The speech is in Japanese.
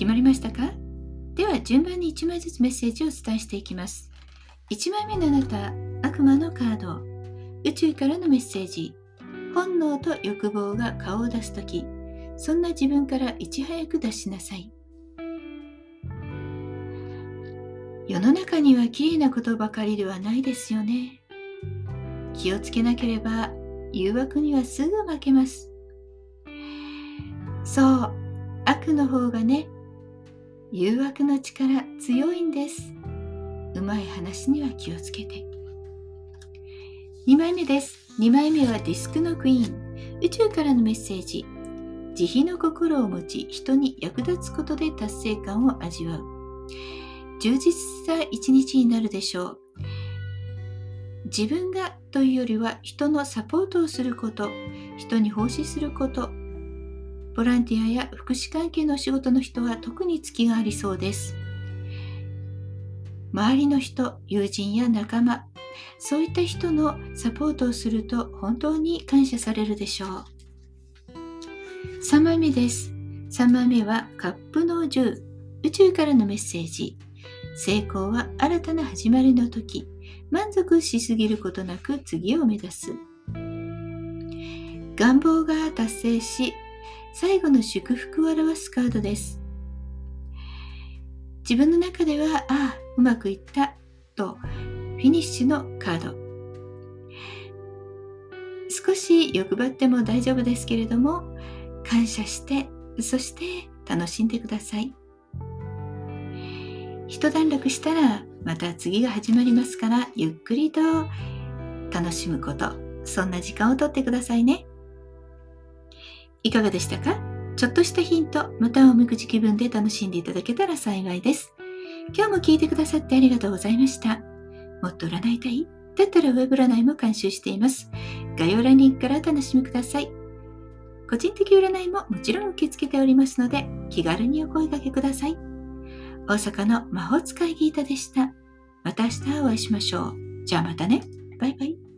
決まりましたか？では順番に1枚ずつメッセージをお伝えしていきます。1枚目のあなた、悪魔のカード、宇宙からのメッセージ、本能と欲望が顔を出すとき、そんな自分からいち早く出しなさい。世の中には綺麗なことばかりではないですよね。気をつけなければ誘惑にはすぐ負けます。そう、悪の方がね、誘惑の力強いんです。うまい話には気をつけて。2枚目です。2枚目はディスクのクイーン。宇宙からのメッセージ。慈悲の心を持ち人に役立つことで達成感を味わう。充実した一日になるでしょう。自分がというよりは人のサポートをすること。人に奉仕すること。ボランティアや福祉関係の仕事の人は特に月がありそうです。周りの人、友人や仲間、そういった人のサポートをすると本当に感謝されるでしょう。3枚目です。3枚目はカップの10、宇宙からのメッセージ。成功は新たな始まりの時、満足しすぎることなく次を目指す。願望が達成し、最後の祝福を表すカードです。自分の中では、ああ、うまくいったと、フィニッシュのカード。少し欲張っても大丈夫ですけれども、感謝して、そして楽しんでください。一段落したら、また次が始まりますから、ゆっくりと楽しむこと、そんな時間をとってくださいね。いかがでしたか？ちょっとしたヒント、またおみくじ気分で楽しんでいただけたら幸いです。今日も聞いてくださってありがとうございました。もっと占いたい？だったらウェブ占いも監修しています。概要欄リンクからお楽しみください。個人的占いももちろん受け付けておりますので、気軽にお声掛けください。大阪の魔法使いギータでした。また明日お会いしましょう。じゃあまたね。バイバイ。